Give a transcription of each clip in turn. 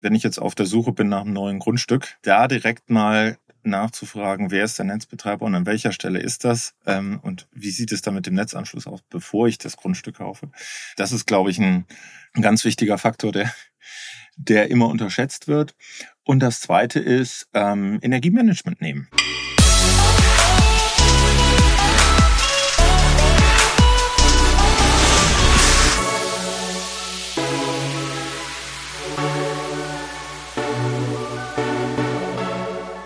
wenn ich jetzt auf der Suche bin nach einem neuen Grundstück, da direkt mal nachzufragen, wer ist der Netzbetreiber und an welcher Stelle ist das ähm, und wie sieht es da mit dem Netzanschluss aus, bevor ich das Grundstück kaufe. Das ist, glaube ich, ein, ein ganz wichtiger Faktor, der, der immer unterschätzt wird. Und das Zweite ist ähm, Energiemanagement nehmen.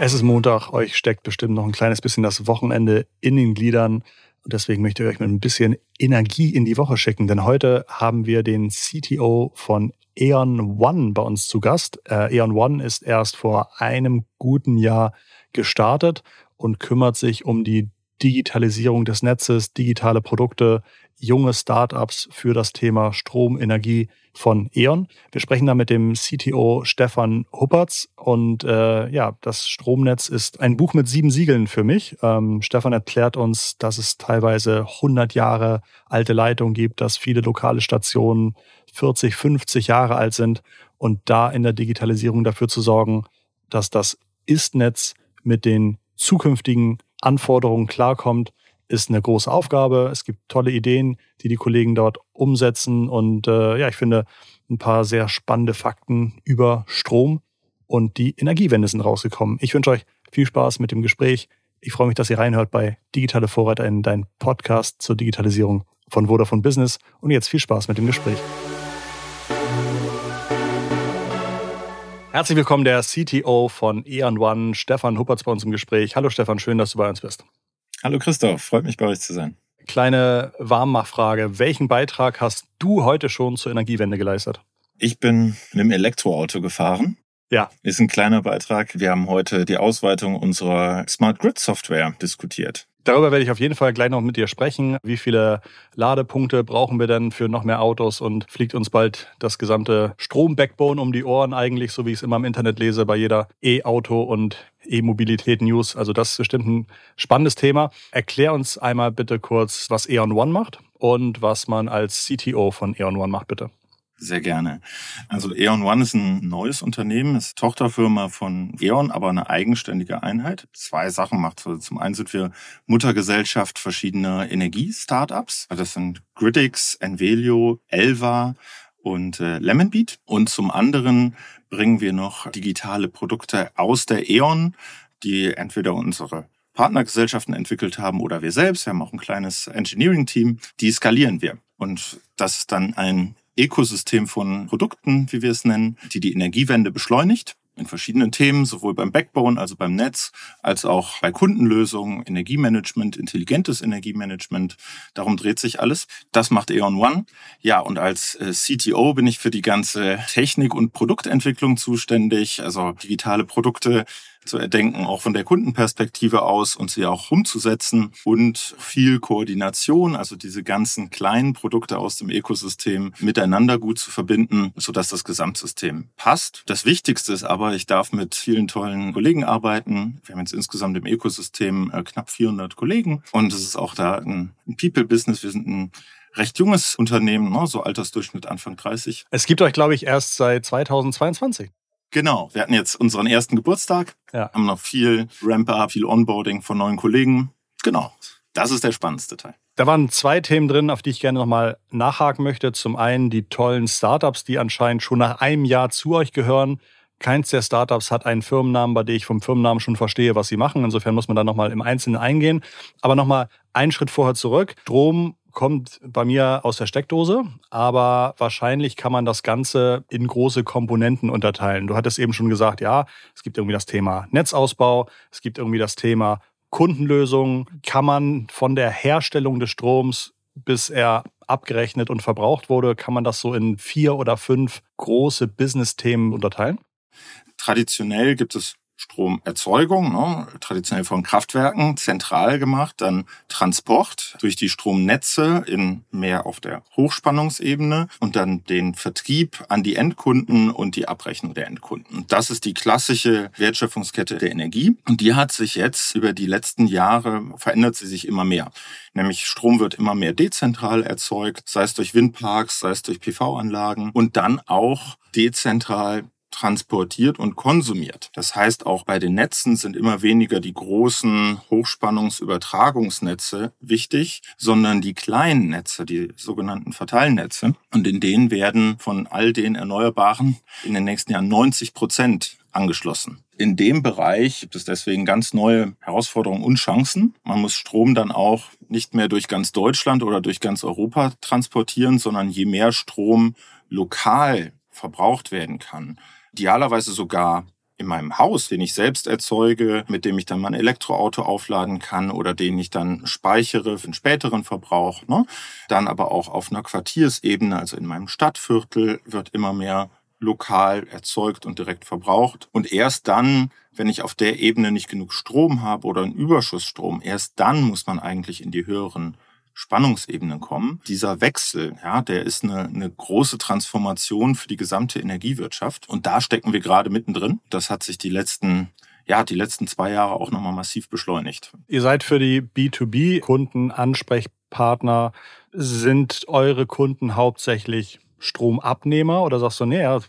Es ist Montag, euch steckt bestimmt noch ein kleines bisschen das Wochenende in den Gliedern. Und deswegen möchte ich euch mit ein bisschen Energie in die Woche schicken, denn heute haben wir den CTO von Eon One bei uns zu Gast. Äh, Eon One ist erst vor einem guten Jahr gestartet und kümmert sich um die Digitalisierung des Netzes, digitale Produkte, junge Startups für das Thema Strom, Energie von E.ON. Wir sprechen da mit dem CTO Stefan Huppertz und äh, ja, das Stromnetz ist ein Buch mit sieben Siegeln für mich. Ähm, Stefan erklärt uns, dass es teilweise 100 Jahre alte Leitungen gibt, dass viele lokale Stationen 40, 50 Jahre alt sind und da in der Digitalisierung dafür zu sorgen, dass das Ist-Netz mit den zukünftigen Anforderungen klarkommt, ist eine große Aufgabe. Es gibt tolle Ideen, die die Kollegen dort umsetzen. Und äh, ja, ich finde ein paar sehr spannende Fakten über Strom und die Energiewende sind rausgekommen. Ich wünsche euch viel Spaß mit dem Gespräch. Ich freue mich, dass ihr reinhört bei Digitale Vorreiter in dein Podcast zur Digitalisierung von Vodafone Business. Und jetzt viel Spaß mit dem Gespräch. Herzlich willkommen, der CTO von E&One, One, Stefan Huppertz bei uns im Gespräch. Hallo Stefan, schön, dass du bei uns bist. Hallo Christoph, freut mich bei euch zu sein. Kleine Warmmachfrage. Welchen Beitrag hast du heute schon zur Energiewende geleistet? Ich bin mit dem Elektroauto gefahren. Ja. Ist ein kleiner Beitrag. Wir haben heute die Ausweitung unserer Smart Grid Software diskutiert. Darüber werde ich auf jeden Fall gleich noch mit dir sprechen. Wie viele Ladepunkte brauchen wir denn für noch mehr Autos und fliegt uns bald das gesamte Strom-Backbone um die Ohren eigentlich, so wie ich es immer im Internet lese, bei jeder E-Auto- und E-Mobilität-News. Also das ist bestimmt ein spannendes Thema. Erklär uns einmal bitte kurz, was E.ON One macht und was man als CTO von E.ON One macht, bitte. Sehr gerne. Also E.ON One ist ein neues Unternehmen, ist Tochterfirma von E.ON, aber eine eigenständige Einheit. Zwei Sachen macht es. Zum einen sind wir Muttergesellschaft verschiedener Energie-Startups. Das sind Gridix, Envelio, Elva und äh, Lemonbeat. Und zum anderen bringen wir noch digitale Produkte aus der E.ON, die entweder unsere Partnergesellschaften entwickelt haben oder wir selbst. Wir haben auch ein kleines Engineering-Team. Die skalieren wir. Und das ist dann ein Ökosystem von Produkten, wie wir es nennen, die die Energiewende beschleunigt in verschiedenen Themen, sowohl beim Backbone, also beim Netz, als auch bei Kundenlösungen, Energiemanagement, intelligentes Energiemanagement. Darum dreht sich alles. Das macht E.ON One. Ja, und als äh, CTO bin ich für die ganze Technik- und Produktentwicklung zuständig, also digitale Produkte zu erdenken, auch von der Kundenperspektive aus und sie auch umzusetzen und viel Koordination, also diese ganzen kleinen Produkte aus dem Ökosystem miteinander gut zu verbinden, sodass das Gesamtsystem passt. Das Wichtigste ist aber, ich darf mit vielen tollen Kollegen arbeiten. Wir haben jetzt insgesamt im Ökosystem äh, knapp 400 Kollegen und es ist auch da ein People-Business. Wir sind ein recht junges Unternehmen, ne, so Altersdurchschnitt Anfang 30. Es gibt euch, glaube ich, erst seit 2022. Genau, wir hatten jetzt unseren ersten Geburtstag, ja. haben noch viel Ramp-up, viel Onboarding von neuen Kollegen. Genau, das ist der spannendste Teil. Da waren zwei Themen drin, auf die ich gerne nochmal nachhaken möchte. Zum einen die tollen Startups, die anscheinend schon nach einem Jahr zu euch gehören. Keins der Startups hat einen Firmennamen, bei dem ich vom Firmennamen schon verstehe, was sie machen. Insofern muss man da nochmal im Einzelnen eingehen. Aber nochmal einen Schritt vorher zurück. Strom kommt bei mir aus der Steckdose, aber wahrscheinlich kann man das Ganze in große Komponenten unterteilen. Du hattest eben schon gesagt, ja, es gibt irgendwie das Thema Netzausbau, es gibt irgendwie das Thema Kundenlösung. Kann man von der Herstellung des Stroms bis er abgerechnet und verbraucht wurde, kann man das so in vier oder fünf große Business-Themen unterteilen? Traditionell gibt es Stromerzeugung, ne, traditionell von Kraftwerken, zentral gemacht, dann Transport durch die Stromnetze in mehr auf der Hochspannungsebene und dann den Vertrieb an die Endkunden und die Abrechnung der Endkunden. Das ist die klassische Wertschöpfungskette der Energie und die hat sich jetzt über die letzten Jahre verändert sie sich immer mehr. Nämlich Strom wird immer mehr dezentral erzeugt, sei es durch Windparks, sei es durch PV-Anlagen und dann auch dezentral transportiert und konsumiert. Das heißt, auch bei den Netzen sind immer weniger die großen Hochspannungsübertragungsnetze wichtig, sondern die kleinen Netze, die sogenannten Verteilnetze. Und in denen werden von all den Erneuerbaren in den nächsten Jahren 90 Prozent angeschlossen. In dem Bereich gibt es deswegen ganz neue Herausforderungen und Chancen. Man muss Strom dann auch nicht mehr durch ganz Deutschland oder durch ganz Europa transportieren, sondern je mehr Strom lokal verbraucht werden kann, idealerweise sogar in meinem Haus, den ich selbst erzeuge, mit dem ich dann mein Elektroauto aufladen kann oder den ich dann speichere für einen späteren Verbrauch. Ne? Dann aber auch auf einer Quartiersebene, also in meinem Stadtviertel, wird immer mehr lokal erzeugt und direkt verbraucht. Und erst dann, wenn ich auf der Ebene nicht genug Strom habe oder einen Überschussstrom, erst dann muss man eigentlich in die höheren Spannungsebenen kommen. Dieser Wechsel, ja, der ist eine, eine große Transformation für die gesamte Energiewirtschaft. Und da stecken wir gerade mittendrin. Das hat sich die letzten ja, die letzten zwei Jahre auch nochmal massiv beschleunigt. Ihr seid für die B2B-Kunden Ansprechpartner. Sind eure Kunden hauptsächlich Stromabnehmer oder sagst du, nee, ja,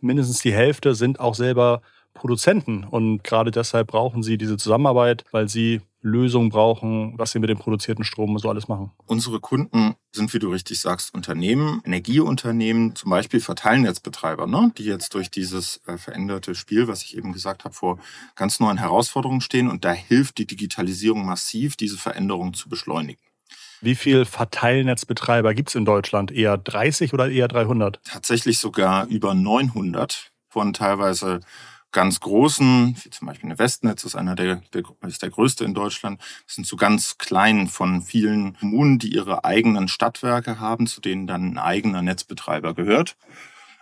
mindestens die Hälfte sind auch selber Produzenten und gerade deshalb brauchen sie diese Zusammenarbeit, weil sie Lösungen brauchen, was sie mit dem produzierten Strom so alles machen. Unsere Kunden sind, wie du richtig sagst, Unternehmen, Energieunternehmen, zum Beispiel Verteilnetzbetreiber, ne, die jetzt durch dieses äh, veränderte Spiel, was ich eben gesagt habe, vor ganz neuen Herausforderungen stehen. Und da hilft die Digitalisierung massiv, diese Veränderungen zu beschleunigen. Wie viele Verteilnetzbetreiber gibt es in Deutschland? Eher 30 oder eher 300? Tatsächlich sogar über 900 von teilweise ganz großen, wie zum Beispiel eine Westnetz ist einer der, der, ist der größte in Deutschland. Das sind so ganz kleinen von vielen Kommunen, die ihre eigenen Stadtwerke haben, zu denen dann ein eigener Netzbetreiber gehört.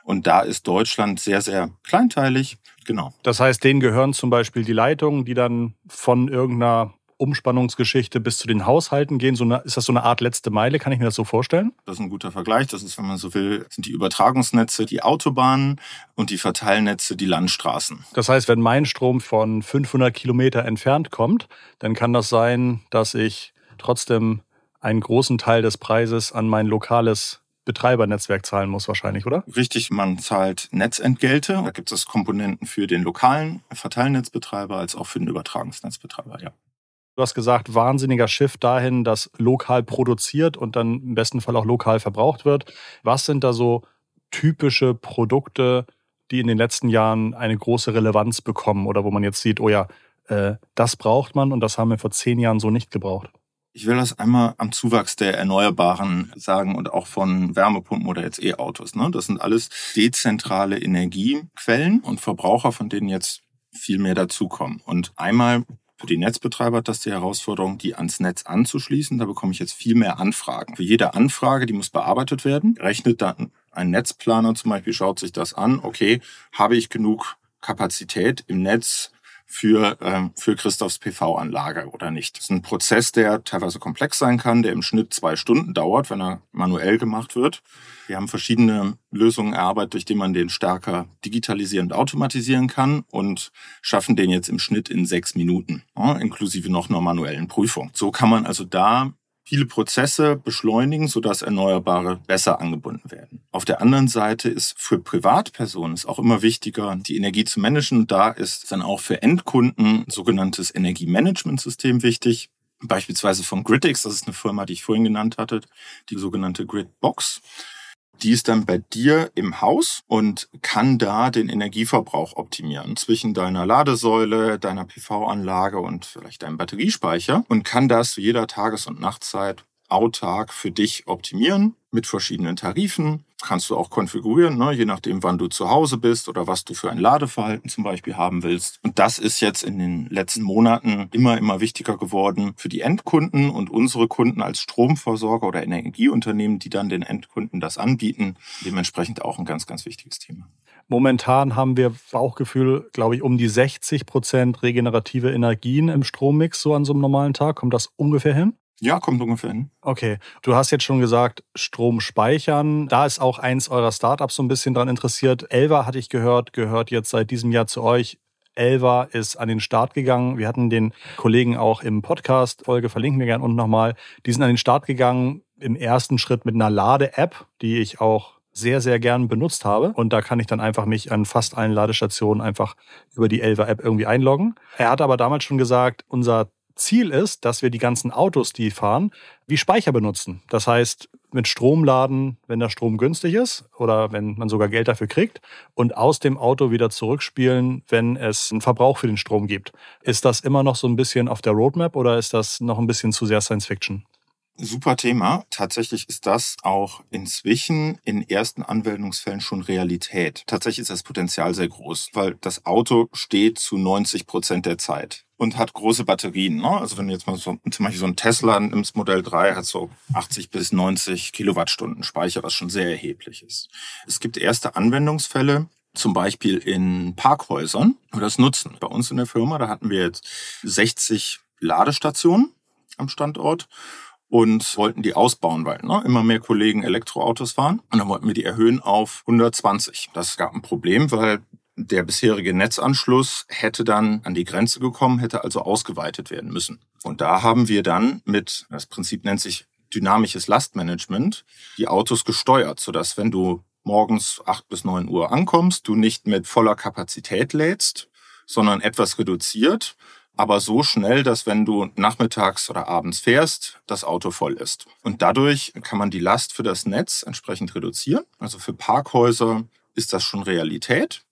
Und da ist Deutschland sehr, sehr kleinteilig. Genau. Das heißt, denen gehören zum Beispiel die Leitungen, die dann von irgendeiner Umspannungsgeschichte bis zu den Haushalten gehen? So eine, ist das so eine Art letzte Meile? Kann ich mir das so vorstellen? Das ist ein guter Vergleich. Das ist, wenn man so will, sind die Übertragungsnetze die Autobahnen und die Verteilnetze die Landstraßen. Das heißt, wenn mein Strom von 500 Kilometer entfernt kommt, dann kann das sein, dass ich trotzdem einen großen Teil des Preises an mein lokales Betreibernetzwerk zahlen muss wahrscheinlich, oder? Richtig, man zahlt Netzentgelte. Da gibt es Komponenten für den lokalen Verteilnetzbetreiber als auch für den Übertragungsnetzbetreiber, ja. Du hast gesagt, wahnsinniger Shift dahin, dass lokal produziert und dann im besten Fall auch lokal verbraucht wird. Was sind da so typische Produkte, die in den letzten Jahren eine große Relevanz bekommen oder wo man jetzt sieht, oh ja, äh, das braucht man und das haben wir vor zehn Jahren so nicht gebraucht? Ich will das einmal am Zuwachs der Erneuerbaren sagen und auch von Wärmepumpen oder jetzt E-Autos. Ne? Das sind alles dezentrale Energiequellen und Verbraucher, von denen jetzt viel mehr dazukommen. Und einmal für die Netzbetreiber hat das die Herausforderung, die ans Netz anzuschließen. Da bekomme ich jetzt viel mehr Anfragen. Für jede Anfrage, die muss bearbeitet werden, rechnet dann ein Netzplaner zum Beispiel, schaut sich das an. Okay, habe ich genug Kapazität im Netz für, ähm, für Christophs PV-Anlage oder nicht. Das ist ein Prozess, der teilweise komplex sein kann, der im Schnitt zwei Stunden dauert, wenn er manuell gemacht wird. Wir haben verschiedene Lösungen erarbeitet, durch die man den stärker digitalisieren und automatisieren kann und schaffen den jetzt im Schnitt in sechs Minuten, ja, inklusive noch einer manuellen Prüfung. So kann man also da viele Prozesse beschleunigen, sodass Erneuerbare besser angebunden werden. Auf der anderen Seite ist für Privatpersonen es auch immer wichtiger, die Energie zu managen. Da ist dann auch für Endkunden ein sogenanntes Energiemanagementsystem wichtig. Beispielsweise von Gridix, das ist eine Firma, die ich vorhin genannt hatte, die sogenannte Gridbox. Die ist dann bei dir im Haus und kann da den Energieverbrauch optimieren zwischen deiner Ladesäule, deiner PV-Anlage und vielleicht deinem Batteriespeicher und kann das zu jeder Tages- und Nachtzeit autark für dich optimieren mit verschiedenen Tarifen. Kannst du auch konfigurieren, ne, je nachdem, wann du zu Hause bist oder was du für ein Ladeverhalten zum Beispiel haben willst. Und das ist jetzt in den letzten Monaten immer, immer wichtiger geworden für die Endkunden und unsere Kunden als Stromversorger oder Energieunternehmen, die dann den Endkunden das anbieten. Dementsprechend auch ein ganz, ganz wichtiges Thema. Momentan haben wir Bauchgefühl, glaube ich, um die 60 Prozent regenerative Energien im Strommix so an so einem normalen Tag. Kommt das ungefähr hin? Ja, kommt ungefähr hin. Okay. Du hast jetzt schon gesagt, Strom speichern. Da ist auch eins eurer Startups so ein bisschen dran interessiert. Elva hatte ich gehört, gehört jetzt seit diesem Jahr zu euch. Elva ist an den Start gegangen. Wir hatten den Kollegen auch im Podcast, Folge verlinken wir gerne unten nochmal. Die sind an den Start gegangen im ersten Schritt mit einer Lade-App, die ich auch sehr, sehr gern benutzt habe. Und da kann ich dann einfach mich an fast allen Ladestationen einfach über die Elva-App irgendwie einloggen. Er hat aber damals schon gesagt, unser Ziel ist, dass wir die ganzen Autos, die fahren, wie Speicher benutzen. Das heißt, mit Strom laden, wenn der Strom günstig ist oder wenn man sogar Geld dafür kriegt und aus dem Auto wieder zurückspielen, wenn es einen Verbrauch für den Strom gibt. Ist das immer noch so ein bisschen auf der Roadmap oder ist das noch ein bisschen zu sehr Science Fiction? Super Thema. Tatsächlich ist das auch inzwischen in ersten Anwendungsfällen schon Realität. Tatsächlich ist das Potenzial sehr groß, weil das Auto steht zu 90 Prozent der Zeit und hat große Batterien. Ne? Also wenn du jetzt mal so, zum Beispiel so ein Tesla nimmst, Modell 3 hat so 80 bis 90 Kilowattstunden Speicher, was schon sehr erheblich ist. Es gibt erste Anwendungsfälle, zum Beispiel in Parkhäusern, wo das nutzen. Bei uns in der Firma, da hatten wir jetzt 60 Ladestationen am Standort und wollten die ausbauen, weil ne, immer mehr Kollegen Elektroautos fahren. Und dann wollten wir die erhöhen auf 120. Das gab ein Problem, weil der bisherige Netzanschluss hätte dann an die Grenze gekommen, hätte also ausgeweitet werden müssen. Und da haben wir dann mit, das Prinzip nennt sich dynamisches Lastmanagement, die Autos gesteuert, sodass wenn du morgens acht bis neun Uhr ankommst, du nicht mit voller Kapazität lädst, sondern etwas reduziert aber so schnell, dass wenn du nachmittags oder abends fährst, das Auto voll ist. Und dadurch kann man die Last für das Netz entsprechend reduzieren. Also für Parkhäuser ist das schon Realität.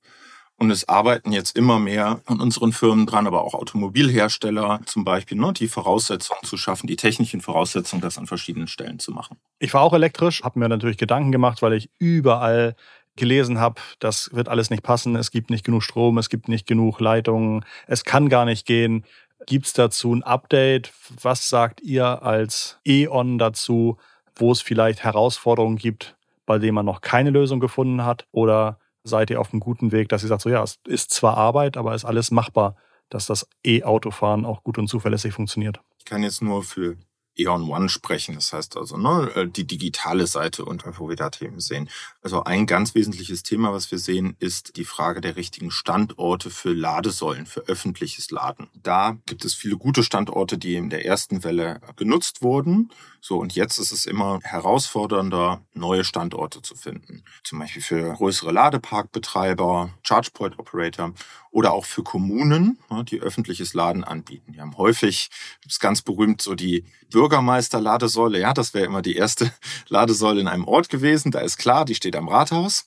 Und es arbeiten jetzt immer mehr an unseren Firmen dran, aber auch Automobilhersteller zum Beispiel, ne, die Voraussetzungen zu schaffen, die technischen Voraussetzungen, das an verschiedenen Stellen zu machen. Ich war auch elektrisch, habe mir natürlich Gedanken gemacht, weil ich überall gelesen habe, das wird alles nicht passen, es gibt nicht genug Strom, es gibt nicht genug Leitungen, es kann gar nicht gehen. Gibt es dazu ein Update? Was sagt ihr als E.ON dazu, wo es vielleicht Herausforderungen gibt, bei denen man noch keine Lösung gefunden hat? Oder seid ihr auf einem guten Weg, dass ihr sagt, so ja, es ist zwar Arbeit, aber es ist alles machbar, dass das E-Autofahren auch gut und zuverlässig funktioniert? Ich kann jetzt nur für Eon One sprechen. Das heißt also ne, äh, die digitale Seite und wo wir da Themen sehen. Also ein ganz wesentliches Thema, was wir sehen, ist die Frage der richtigen Standorte für Ladesäulen, für öffentliches Laden. Da gibt es viele gute Standorte, die in der ersten Welle genutzt wurden. So, und jetzt ist es immer herausfordernder, neue Standorte zu finden. Zum Beispiel für größere Ladeparkbetreiber, ChargePoint Operator oder auch für Kommunen, die öffentliches Laden anbieten. Die haben häufig, ist ganz berühmt, so die Bürgermeister-Ladesäule. Ja, das wäre immer die erste Ladesäule in einem Ort gewesen. Da ist klar, die steht am Rathaus.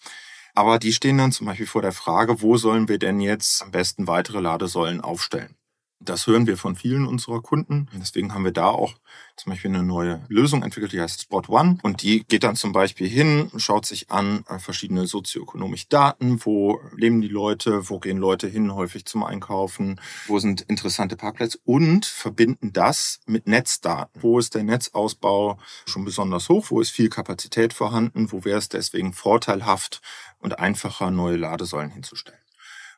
Aber die stehen dann zum Beispiel vor der Frage, wo sollen wir denn jetzt am besten weitere Ladesäulen aufstellen? Das hören wir von vielen unserer Kunden. Deswegen haben wir da auch zum Beispiel eine neue Lösung entwickelt, die heißt Spot One. Und die geht dann zum Beispiel hin, schaut sich an äh, verschiedene sozioökonomische Daten, wo leben die Leute, wo gehen Leute hin häufig zum Einkaufen, wo sind interessante Parkplätze und verbinden das mit Netzdaten. Wo ist der Netzausbau schon besonders hoch? Wo ist viel Kapazität vorhanden? Wo wäre es deswegen vorteilhaft und einfacher, neue Ladesäulen hinzustellen?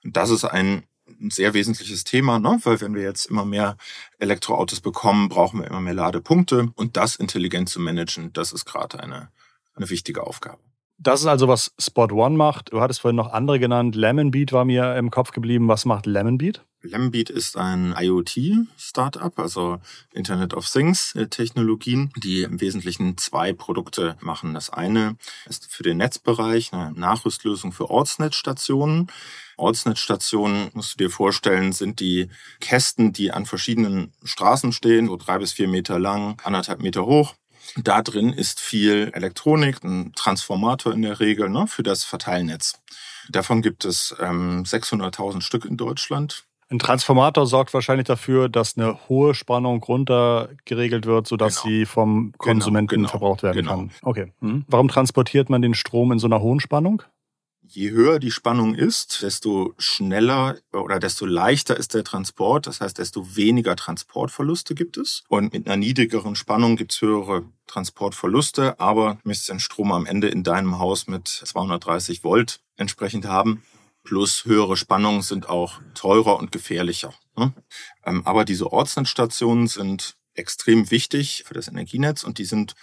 Und das ist ein ein sehr wesentliches Thema, ne? weil wenn wir jetzt immer mehr Elektroautos bekommen, brauchen wir immer mehr Ladepunkte und das intelligent zu managen, das ist gerade eine, eine wichtige Aufgabe. Das ist also, was Spot One macht. Du hattest vorhin noch andere genannt. Lemonbeat war mir im Kopf geblieben. Was macht Lemonbeat? Lemonbeat ist ein IoT-Startup, also Internet of Things-Technologien, die im Wesentlichen zwei Produkte machen. Das eine ist für den Netzbereich eine Nachrüstlösung für Ortsnetzstationen. Ortsnetzstationen, musst du dir vorstellen, sind die Kästen, die an verschiedenen Straßen stehen, so drei bis vier Meter lang, anderthalb Meter hoch. Da drin ist viel Elektronik, ein Transformator in der Regel ne, für das Verteilnetz. Davon gibt es ähm, 600.000 Stück in Deutschland. Ein Transformator sorgt wahrscheinlich dafür, dass eine hohe Spannung runter geregelt wird, sodass genau. sie vom genau, Konsumenten genau, genau, verbraucht werden genau. kann. Okay. Mhm. Warum transportiert man den Strom in so einer hohen Spannung? Je höher die Spannung ist, desto schneller oder desto leichter ist der Transport. Das heißt, desto weniger Transportverluste gibt es. Und mit einer niedrigeren Spannung gibt es höhere Transportverluste, aber misst den Strom am Ende in deinem Haus mit 230 Volt entsprechend haben. Plus höhere Spannungen sind auch teurer und gefährlicher. Ne? Ähm, aber diese Ortsnetzstationen sind extrem wichtig für das Energienetz und die sind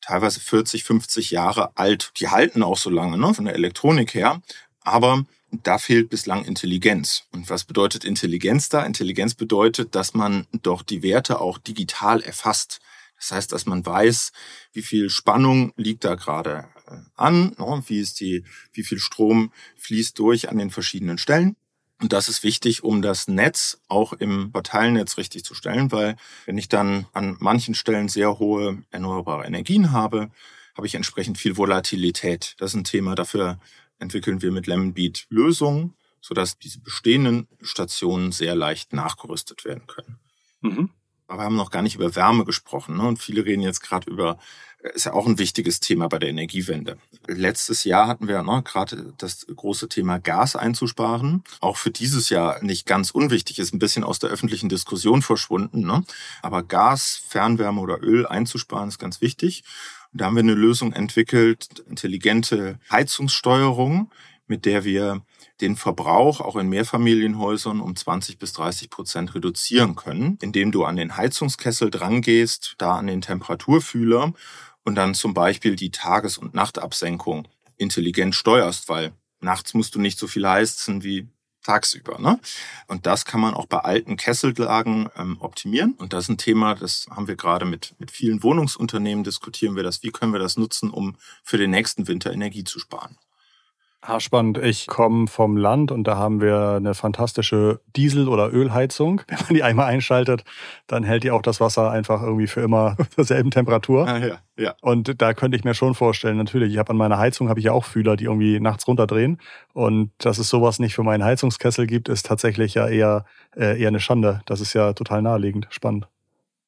teilweise 40, 50 Jahre alt. Die halten auch so lange, ne, von der Elektronik her. Aber da fehlt bislang Intelligenz. Und was bedeutet Intelligenz da? Intelligenz bedeutet, dass man doch die Werte auch digital erfasst. Das heißt, dass man weiß, wie viel Spannung liegt da gerade äh, an, ne? wie ist die, wie viel Strom fließt durch an den verschiedenen Stellen. Und das ist wichtig, um das Netz auch im Verteilnetz richtig zu stellen, weil wenn ich dann an manchen Stellen sehr hohe erneuerbare Energien habe, habe ich entsprechend viel Volatilität. Das ist ein Thema. Dafür entwickeln wir mit Lemonbeat Lösungen, sodass diese bestehenden Stationen sehr leicht nachgerüstet werden können. Mhm. Aber wir haben noch gar nicht über Wärme gesprochen. Ne? Und viele reden jetzt gerade über, äh, ist ja auch ein wichtiges Thema bei der Energiewende. Letztes Jahr hatten wir ne, gerade das große Thema Gas einzusparen. Auch für dieses Jahr nicht ganz unwichtig, ist ein bisschen aus der öffentlichen Diskussion verschwunden. Ne? Aber Gas, Fernwärme oder Öl einzusparen ist ganz wichtig. Und da haben wir eine Lösung entwickelt, intelligente Heizungssteuerung, mit der wir den Verbrauch auch in Mehrfamilienhäusern um 20 bis 30 Prozent reduzieren können, indem du an den Heizungskessel drangehst, da an den Temperaturfühler und dann zum Beispiel die Tages- und Nachtabsenkung intelligent steuerst, weil nachts musst du nicht so viel heizen wie tagsüber. Ne? Und das kann man auch bei alten Kessellagen ähm, optimieren. Und das ist ein Thema, das haben wir gerade mit, mit vielen Wohnungsunternehmen diskutieren wir das. Wie können wir das nutzen, um für den nächsten Winter Energie zu sparen? Haarspannend. Ich komme vom Land und da haben wir eine fantastische Diesel- oder Ölheizung. Wenn man die einmal einschaltet, dann hält die auch das Wasser einfach irgendwie für immer derselben Temperatur. Ah, ja, ja. Und da könnte ich mir schon vorstellen, natürlich, ich habe an meiner Heizung habe ich ja auch Fühler, die irgendwie nachts runterdrehen. Und dass es sowas nicht für meinen Heizungskessel gibt, ist tatsächlich ja eher, äh, eher eine Schande. Das ist ja total naheliegend. Spannend.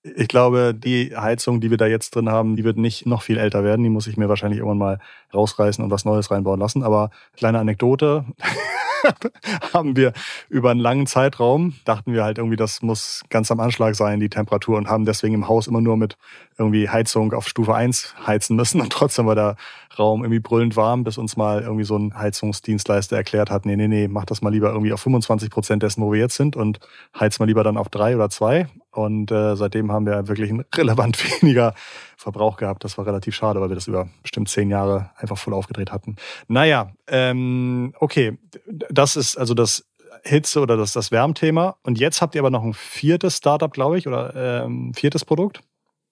Ich glaube, die Heizung, die wir da jetzt drin haben, die wird nicht noch viel älter werden. Die muss ich mir wahrscheinlich irgendwann mal rausreißen und was Neues reinbauen lassen. Aber kleine Anekdote. haben wir über einen langen Zeitraum, dachten wir halt irgendwie, das muss ganz am Anschlag sein, die Temperatur, und haben deswegen im Haus immer nur mit irgendwie Heizung auf Stufe 1 heizen müssen. Und trotzdem war der Raum irgendwie brüllend warm, bis uns mal irgendwie so ein Heizungsdienstleister erklärt hat, nee, nee, nee, mach das mal lieber irgendwie auf 25 Prozent dessen, wo wir jetzt sind und heiz mal lieber dann auf drei oder zwei. Und äh, seitdem haben wir wirklich ein relevant weniger Verbrauch gehabt. Das war relativ schade, weil wir das über bestimmt zehn Jahre einfach voll aufgedreht hatten. Naja, ähm, okay, das ist also das Hitze oder das, das Wärmthema. Und jetzt habt ihr aber noch ein viertes Startup, glaube ich, oder ähm, viertes Produkt?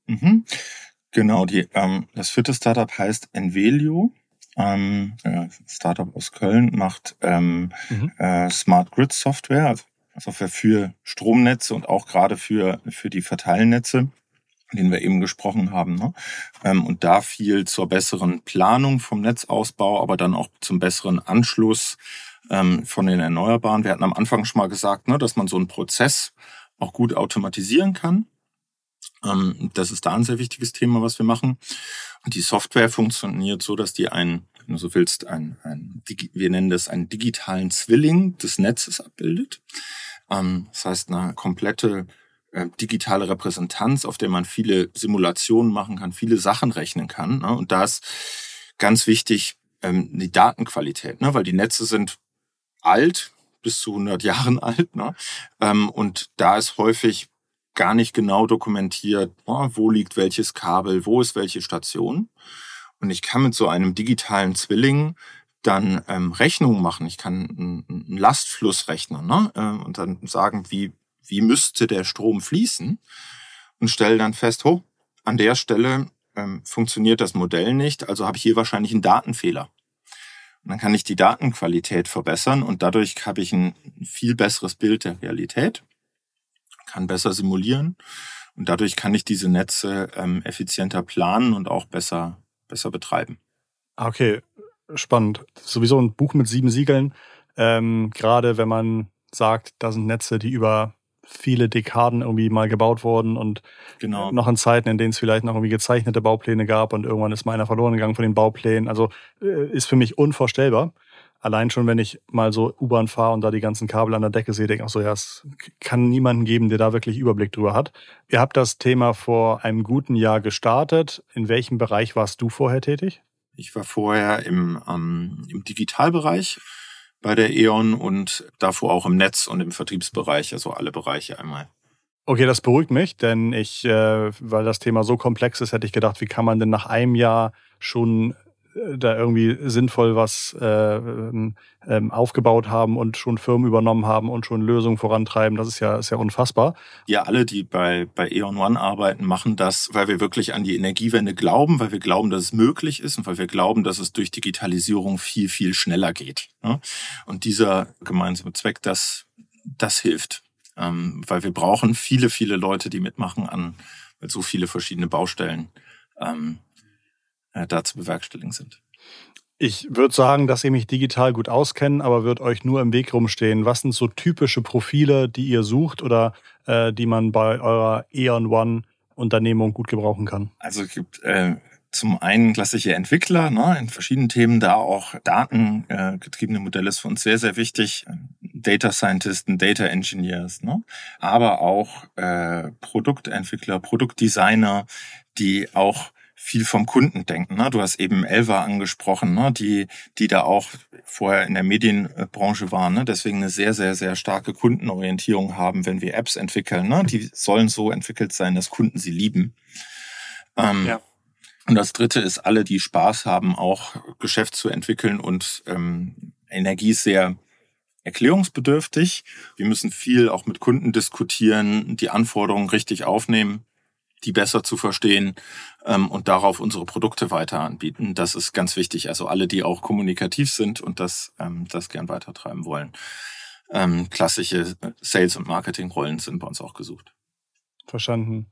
Mhm. Genau, die, ähm, das vierte Startup heißt Envelio. Ähm, ja, Startup aus Köln macht ähm, mhm. äh, Smart Grid Software, also Software für Stromnetze und auch gerade für, für die Verteilnetze den wir eben gesprochen haben. Ne? Ähm, und da viel zur besseren Planung vom Netzausbau, aber dann auch zum besseren Anschluss ähm, von den Erneuerbaren. Wir hatten am Anfang schon mal gesagt, ne, dass man so einen Prozess auch gut automatisieren kann. Ähm, das ist da ein sehr wichtiges Thema, was wir machen. Und die Software funktioniert so, dass die ein, wenn du so willst, ein, ein wir nennen das einen digitalen Zwilling des Netzes abbildet. Ähm, das heißt, eine komplette äh, digitale Repräsentanz, auf der man viele Simulationen machen kann, viele Sachen rechnen kann. Ne? Und da ist ganz wichtig ähm, die Datenqualität, ne? weil die Netze sind alt, bis zu 100 Jahren alt. Ne? Und da ist häufig gar nicht genau dokumentiert, wo liegt welches Kabel, wo ist welche Station. Und ich kann mit so einem digitalen Zwilling dann ähm, Rechnungen machen. Ich kann einen Lastfluss rechnen ne? äh, und dann sagen, wie, wie müsste der Strom fließen und stelle dann fest, oh, an der Stelle ähm, funktioniert das Modell nicht, also habe ich hier wahrscheinlich einen Datenfehler. Und dann kann ich die Datenqualität verbessern und dadurch habe ich ein viel besseres Bild der Realität kann besser simulieren und dadurch kann ich diese Netze ähm, effizienter planen und auch besser, besser betreiben. Ah, okay, spannend. Sowieso ein Buch mit sieben Siegeln. Ähm, gerade wenn man sagt, da sind Netze, die über viele Dekaden irgendwie mal gebaut wurden und genau. noch in Zeiten, in denen es vielleicht noch irgendwie gezeichnete Baupläne gab und irgendwann ist mal einer verloren gegangen von den Bauplänen. Also äh, ist für mich unvorstellbar allein schon, wenn ich mal so U-Bahn fahre und da die ganzen Kabel an der Decke sehe, denke ich auch so, ja, es kann niemanden geben, der da wirklich Überblick drüber hat. Ihr habt das Thema vor einem guten Jahr gestartet. In welchem Bereich warst du vorher tätig? Ich war vorher im, ähm, im Digitalbereich bei der E.ON und davor auch im Netz und im Vertriebsbereich, also alle Bereiche einmal. Okay, das beruhigt mich, denn ich, äh, weil das Thema so komplex ist, hätte ich gedacht, wie kann man denn nach einem Jahr schon da irgendwie sinnvoll was äh, ähm, ähm, aufgebaut haben und schon Firmen übernommen haben und schon Lösungen vorantreiben. Das ist ja, ist ja unfassbar. Ja, alle, die bei, bei E.ON One arbeiten, machen das, weil wir wirklich an die Energiewende glauben, weil wir glauben, dass es möglich ist und weil wir glauben, dass es durch Digitalisierung viel, viel schneller geht. Ne? Und dieser gemeinsame Zweck, das, das hilft. Ähm, weil wir brauchen viele, viele Leute, die mitmachen an so viele verschiedene Baustellen ähm, äh, da zu bewerkstelligen sind. Ich würde sagen, dass ihr mich digital gut auskennt, aber wird euch nur im Weg rumstehen. Was sind so typische Profile, die ihr sucht oder äh, die man bei eurer Eon One Unternehmung gut gebrauchen kann? Also es gibt äh, zum einen klassische Entwickler ne, in verschiedenen Themen, da auch datengetriebene äh, Modelle ist für uns sehr, sehr wichtig. Data Scientisten, Data Engineers, ne? aber auch äh, Produktentwickler, Produktdesigner, die auch viel vom Kunden denken. Ne? Du hast eben Elva angesprochen, ne? die, die da auch vorher in der Medienbranche waren. Ne? Deswegen eine sehr, sehr, sehr starke Kundenorientierung haben, wenn wir Apps entwickeln. Ne? Die sollen so entwickelt sein, dass Kunden sie lieben. Ähm, ja. Und das Dritte ist, alle, die Spaß haben, auch Geschäft zu entwickeln und ähm, Energie ist sehr erklärungsbedürftig. Wir müssen viel auch mit Kunden diskutieren, die Anforderungen richtig aufnehmen die besser zu verstehen ähm, und darauf unsere Produkte weiter anbieten. Das ist ganz wichtig. Also alle, die auch kommunikativ sind und das, ähm, das gern weitertreiben wollen. Ähm, klassische Sales- und Marketingrollen sind bei uns auch gesucht. Verstanden.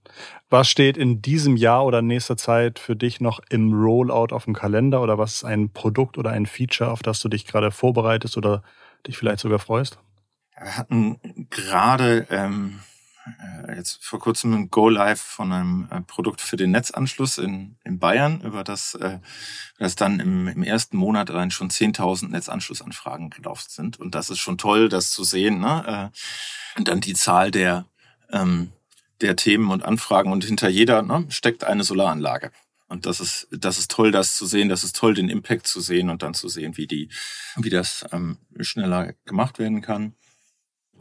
Was steht in diesem Jahr oder nächster Zeit für dich noch im Rollout auf dem Kalender oder was ist ein Produkt oder ein Feature, auf das du dich gerade vorbereitest oder dich vielleicht sogar freust? Wir hatten gerade ähm, äh, jetzt vor kurzem ein Go-Live von einem äh, Produkt für den Netzanschluss in, in Bayern, über das, äh, das dann im, im ersten Monat allein schon 10.000 Netzanschlussanfragen gelaufen sind. Und das ist schon toll, das zu sehen. Ne? Und dann die Zahl der, ähm, der Themen und Anfragen und hinter jeder ne, steckt eine Solaranlage. Und das ist, das ist toll, das zu sehen. Das ist toll, den Impact zu sehen und dann zu sehen, wie die, wie das ähm, schneller gemacht werden kann.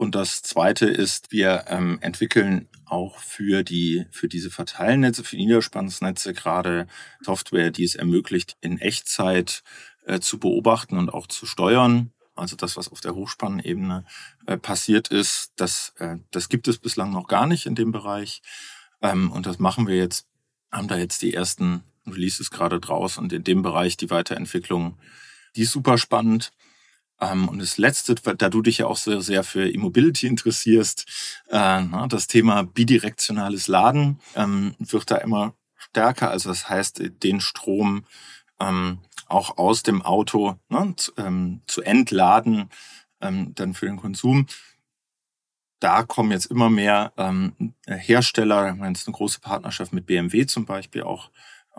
Und das Zweite ist, wir ähm, entwickeln auch für die für diese Verteilnetze, für Niederspannungsnetze gerade Software, die es ermöglicht, in Echtzeit äh, zu beobachten und auch zu steuern. Also das, was auf der Hochspannebene äh, passiert ist, das, äh, das gibt es bislang noch gar nicht in dem Bereich. Ähm, und das machen wir jetzt, haben da jetzt die ersten Releases gerade draus und in dem Bereich die Weiterentwicklung, die ist super spannend. Ähm, und das Letzte, da du dich ja auch sehr, sehr für E-Mobility interessierst, äh, das Thema bidirektionales Laden ähm, wird da immer stärker. Also das heißt, den Strom ähm, auch aus dem Auto ne, zu, entladen, dann für den Konsum. Da kommen jetzt immer mehr Hersteller, wir haben jetzt eine große Partnerschaft mit BMW zum Beispiel auch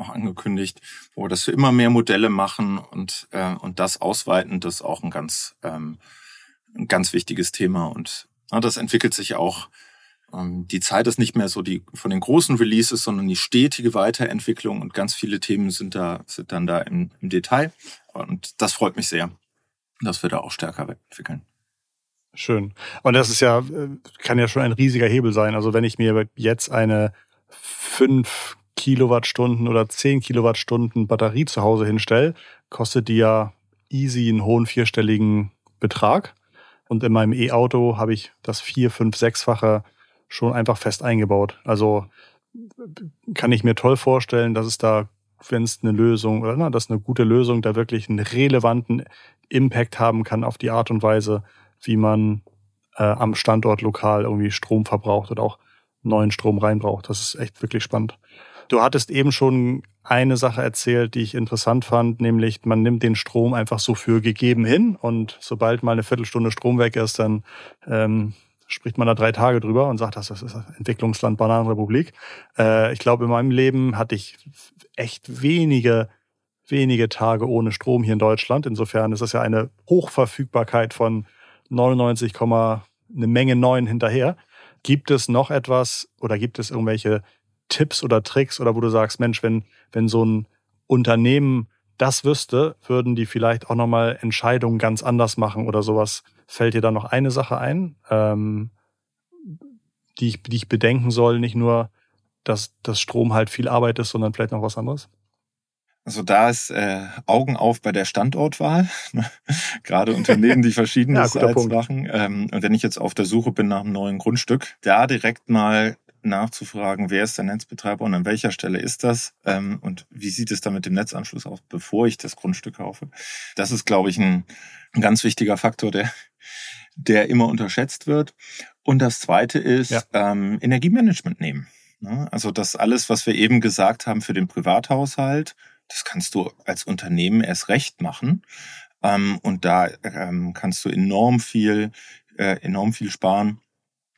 auch angekündigt, wo wir das für immer mehr Modelle machen und, äh, und das ausweiten, das ist auch ein ganz, ähm, ein ganz wichtiges Thema. Und na, das entwickelt sich auch. Ähm, die Zeit ist nicht mehr so die von den großen Releases, sondern die stetige Weiterentwicklung und ganz viele Themen sind da, sind dann da im, im Detail. Und das freut mich sehr, dass wir da auch stärker entwickeln. Schön. Und das ist ja, äh, kann ja schon ein riesiger Hebel sein. Also wenn ich mir jetzt eine fünf Kilowattstunden oder 10 Kilowattstunden Batterie zu Hause hinstelle, kostet die ja easy einen hohen vierstelligen Betrag. Und in meinem E-Auto habe ich das vier, fünf, sechsfache schon einfach fest eingebaut. Also kann ich mir toll vorstellen, dass es da, wenn es eine Lösung oder na, dass eine gute Lösung da wirklich einen relevanten Impact haben kann auf die Art und Weise, wie man äh, am Standort lokal irgendwie Strom verbraucht oder auch neuen Strom reinbraucht. Das ist echt wirklich spannend. Du hattest eben schon eine Sache erzählt, die ich interessant fand, nämlich man nimmt den Strom einfach so für gegeben hin und sobald mal eine Viertelstunde Strom weg ist, dann ähm, spricht man da drei Tage drüber und sagt, das ist Entwicklungsland Bananenrepublik. Äh, ich glaube, in meinem Leben hatte ich echt wenige wenige Tage ohne Strom hier in Deutschland. Insofern ist das ja eine Hochverfügbarkeit von 99, eine Menge neun hinterher. Gibt es noch etwas oder gibt es irgendwelche Tipps oder Tricks oder wo du sagst, Mensch, wenn, wenn so ein Unternehmen das wüsste, würden die vielleicht auch nochmal Entscheidungen ganz anders machen oder sowas. Fällt dir da noch eine Sache ein, ähm, die, ich, die ich bedenken soll? Nicht nur, dass das Strom halt viel Arbeit ist, sondern vielleicht noch was anderes? Also da ist äh, Augen auf bei der Standortwahl. Gerade Unternehmen, die verschiedenes ja, machen. Ähm, und wenn ich jetzt auf der Suche bin nach einem neuen Grundstück, da direkt mal nachzufragen, wer ist der Netzbetreiber und an welcher Stelle ist das ähm, und wie sieht es da mit dem Netzanschluss aus, bevor ich das Grundstück kaufe. Das ist, glaube ich, ein, ein ganz wichtiger Faktor, der, der immer unterschätzt wird. Und das Zweite ist ja. ähm, Energiemanagement nehmen. Ne? Also das alles, was wir eben gesagt haben für den Privathaushalt, das kannst du als Unternehmen erst recht machen. Ähm, und da ähm, kannst du enorm viel, äh, enorm viel sparen.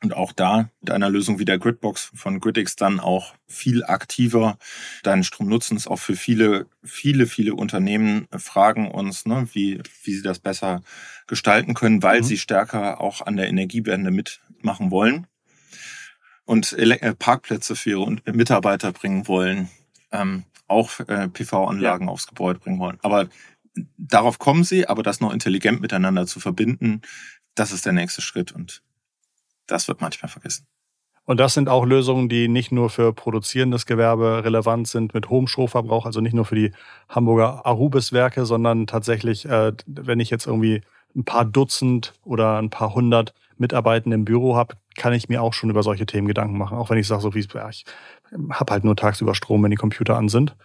Und auch da mit einer Lösung wie der Gridbox von Gridix dann auch viel aktiver deinen Strom nutzen. Ist auch für viele, viele, viele Unternehmen fragen uns, ne, wie, wie sie das besser gestalten können, weil mhm. sie stärker auch an der Energiewende mitmachen wollen und äh, Parkplätze für ihre Mitarbeiter bringen wollen, ähm, auch äh, PV-Anlagen ja. aufs Gebäude bringen wollen. Aber darauf kommen sie, aber das noch intelligent miteinander zu verbinden, das ist der nächste Schritt und das wird manchmal vergessen. Und das sind auch Lösungen, die nicht nur für produzierendes Gewerbe relevant sind mit hohem Stromverbrauch, also nicht nur für die Hamburger Arubis-Werke, sondern tatsächlich, äh, wenn ich jetzt irgendwie ein paar Dutzend oder ein paar hundert Mitarbeitende im Büro habe, kann ich mir auch schon über solche Themen Gedanken machen. Auch wenn ich sage, so wie ja, ich habe halt nur tagsüber Strom, wenn die Computer an sind,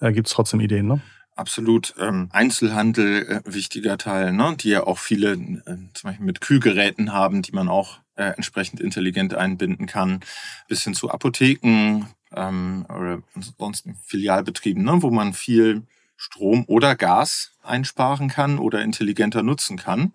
äh, gibt es trotzdem Ideen, ne? Absolut. Ähm, Einzelhandel, äh, wichtiger Teil, ne? die ja auch viele äh, zum Beispiel mit Kühlgeräten haben, die man auch äh, entsprechend intelligent einbinden kann, bis hin zu Apotheken ähm, oder ansonsten Filialbetrieben, ne? wo man viel Strom oder Gas einsparen kann oder intelligenter nutzen kann.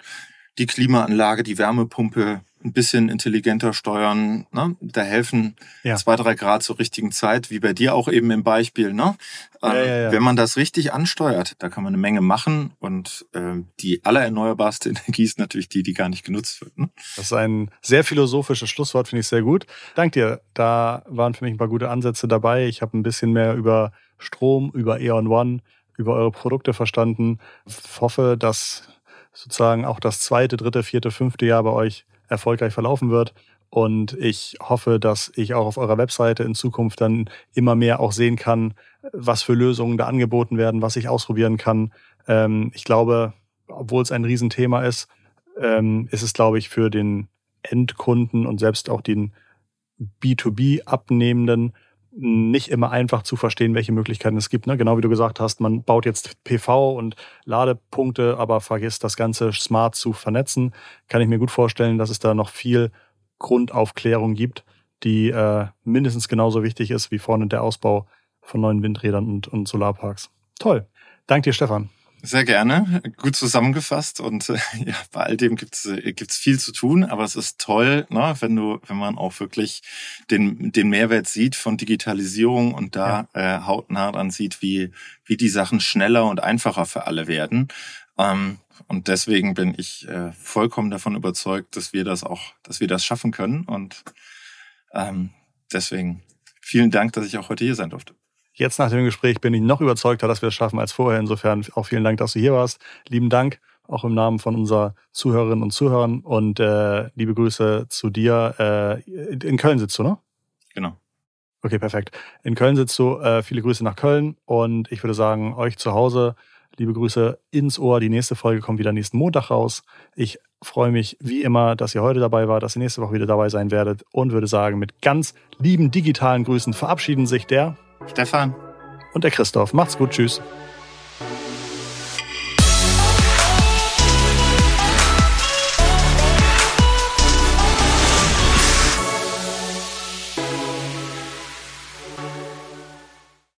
Die Klimaanlage, die Wärmepumpe ein bisschen intelligenter steuern. Ne? Da helfen ja. zwei, drei Grad zur richtigen Zeit, wie bei dir auch eben im Beispiel. Ne? Ja, ja, Wenn man das richtig ansteuert, da kann man eine Menge machen. Und äh, die allererneuerbarste Energie ist natürlich die, die gar nicht genutzt wird. Ne? Das ist ein sehr philosophisches Schlusswort, finde ich sehr gut. Dank dir. Da waren für mich ein paar gute Ansätze dabei. Ich habe ein bisschen mehr über Strom, über E.ON One, über eure Produkte verstanden. Ich hoffe, dass sozusagen auch das zweite, dritte, vierte, fünfte Jahr bei euch erfolgreich verlaufen wird. Und ich hoffe, dass ich auch auf eurer Webseite in Zukunft dann immer mehr auch sehen kann, was für Lösungen da angeboten werden, was ich ausprobieren kann. Ähm, ich glaube, obwohl es ein Riesenthema ist, ähm, ist es, glaube ich, für den Endkunden und selbst auch den B2B-Abnehmenden nicht immer einfach zu verstehen, welche Möglichkeiten es gibt. Ne? Genau wie du gesagt hast, man baut jetzt PV und Ladepunkte, aber vergisst das Ganze smart zu vernetzen. Kann ich mir gut vorstellen, dass es da noch viel Grundaufklärung gibt, die äh, mindestens genauso wichtig ist wie vorne der Ausbau von neuen Windrädern und, und Solarparks. Toll. Dank dir, Stefan. Sehr gerne, gut zusammengefasst und äh, ja, bei all dem gibt's äh, gibt's viel zu tun, aber es ist toll, ne, wenn du, wenn man auch wirklich den den Mehrwert sieht von Digitalisierung und da ja. äh, hautnah dann sieht, wie wie die Sachen schneller und einfacher für alle werden. Ähm, und deswegen bin ich äh, vollkommen davon überzeugt, dass wir das auch, dass wir das schaffen können und ähm, deswegen vielen Dank, dass ich auch heute hier sein durfte. Jetzt nach dem Gespräch bin ich noch überzeugter, dass wir es schaffen als vorher. Insofern auch vielen Dank, dass du hier warst. Lieben Dank, auch im Namen von unserer Zuhörerinnen und Zuhörern. Und äh, liebe Grüße zu dir. Äh, in Köln sitzt du, ne? Genau. Okay, perfekt. In Köln sitzt du. Äh, viele Grüße nach Köln. Und ich würde sagen, euch zu Hause, liebe Grüße ins Ohr. Die nächste Folge kommt wieder nächsten Montag raus. Ich freue mich wie immer, dass ihr heute dabei wart, dass ihr nächste Woche wieder dabei sein werdet. Und würde sagen, mit ganz lieben digitalen Grüßen verabschieden sich der Stefan. Und der Christoph. Macht's gut. Tschüss.